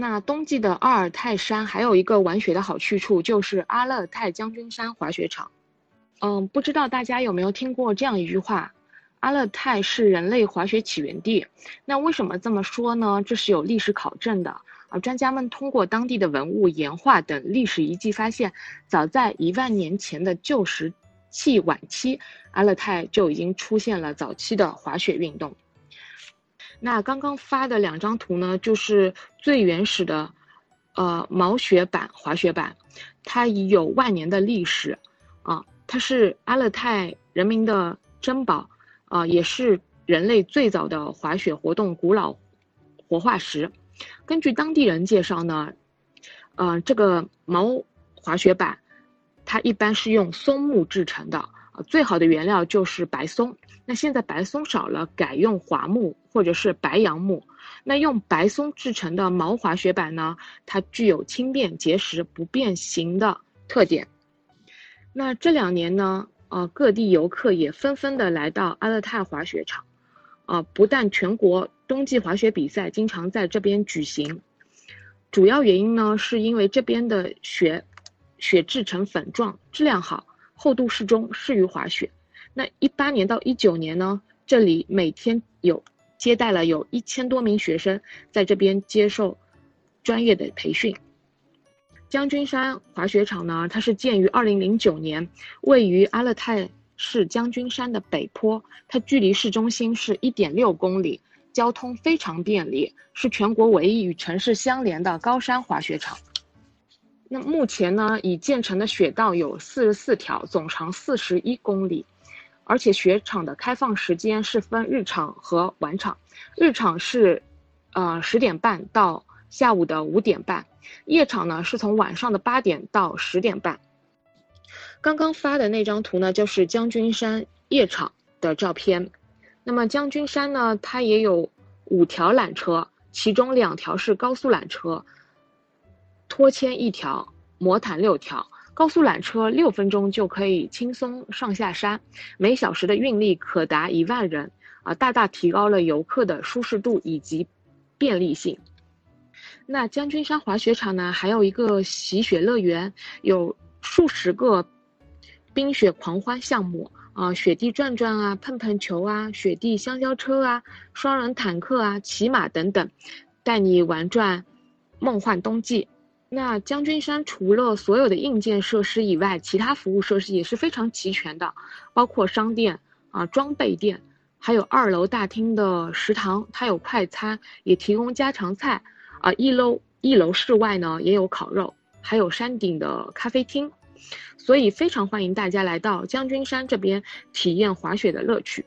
那冬季的阿尔泰山还有一个玩雪的好去处，就是阿勒泰将军山滑雪场。嗯，不知道大家有没有听过这样一句话：阿勒泰是人类滑雪起源地。那为什么这么说呢？这是有历史考证的。啊，专家们通过当地的文物、岩画等历史遗迹发现，早在一万年前的旧石器晚期，阿勒泰就已经出现了早期的滑雪运动。那刚刚发的两张图呢，就是最原始的，呃，毛雪板滑雪板，它已有万年的历史，啊，它是阿勒泰人民的珍宝，啊，也是人类最早的滑雪活动古老活化石。根据当地人介绍呢，呃，这个毛滑雪板，它一般是用松木制成的，最好的原料就是白松。那现在白松少了，改用桦木或者是白杨木。那用白松制成的毛滑雪板呢，它具有轻便、结实、不变形的特点。那这两年呢，呃，各地游客也纷纷的来到阿勒泰滑雪场，啊，不但全国冬季滑雪比赛经常在这边举行，主要原因呢，是因为这边的雪，雪制成粉状，质量好，厚度适中，适于滑雪。那一八年到一九年呢，这里每天有接待了有一千多名学生在这边接受专业的培训。将军山滑雪场呢，它是建于二零零九年，位于阿勒泰市将军山的北坡，它距离市中心是一点六公里，交通非常便利，是全国唯一与城市相连的高山滑雪场。那目前呢，已建成的雪道有四十四条，总长四十一公里。而且雪场的开放时间是分日场和晚场，日场是，呃十点半到下午的五点半，夜场呢是从晚上的八点到十点半。刚刚发的那张图呢，就是将军山夜场的照片。那么将军山呢，它也有五条缆车，其中两条是高速缆车，拖牵一条，魔毯六条。高速缆车六分钟就可以轻松上下山，每小时的运力可达一万人，啊，大大提高了游客的舒适度以及便利性。那将军山滑雪场呢，还有一个洗雪乐园，有数十个冰雪狂欢项目啊，雪地转转啊，碰碰球啊，雪地香蕉车啊，双人坦克啊，骑马等等，带你玩转梦幻冬季。那将军山除了所有的硬件设施以外，其他服务设施也是非常齐全的，包括商店啊、装备店，还有二楼大厅的食堂，它有快餐，也提供家常菜啊。一楼一楼室外呢也有烤肉，还有山顶的咖啡厅，所以非常欢迎大家来到将军山这边体验滑雪的乐趣。